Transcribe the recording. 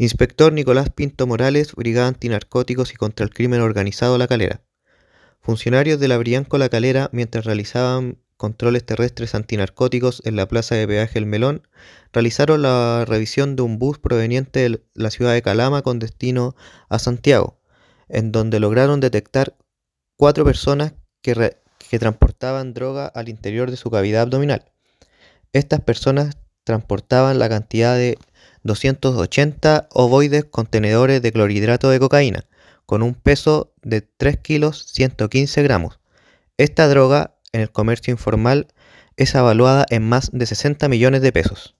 Inspector Nicolás Pinto Morales, Brigada Antinarcóticos y contra el Crimen Organizado La Calera. Funcionarios de la Brianco La Calera, mientras realizaban controles terrestres antinarcóticos en la plaza de peaje El Melón, realizaron la revisión de un bus proveniente de la ciudad de Calama con destino a Santiago, en donde lograron detectar cuatro personas que, que transportaban droga al interior de su cavidad abdominal. Estas personas transportaban la cantidad de 280 ovoides contenedores de clorhidrato de cocaína, con un peso de 3 kilos 115 gramos. Esta droga en el comercio informal es evaluada en más de 60 millones de pesos.